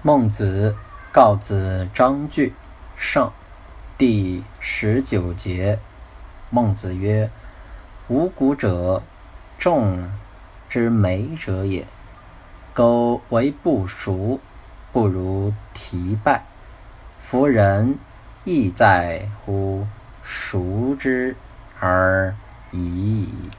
孟子告子章句上第十九节。孟子曰：“五谷者，众之美者也。苟为不熟，不如提败。夫人亦在乎熟之而已矣。”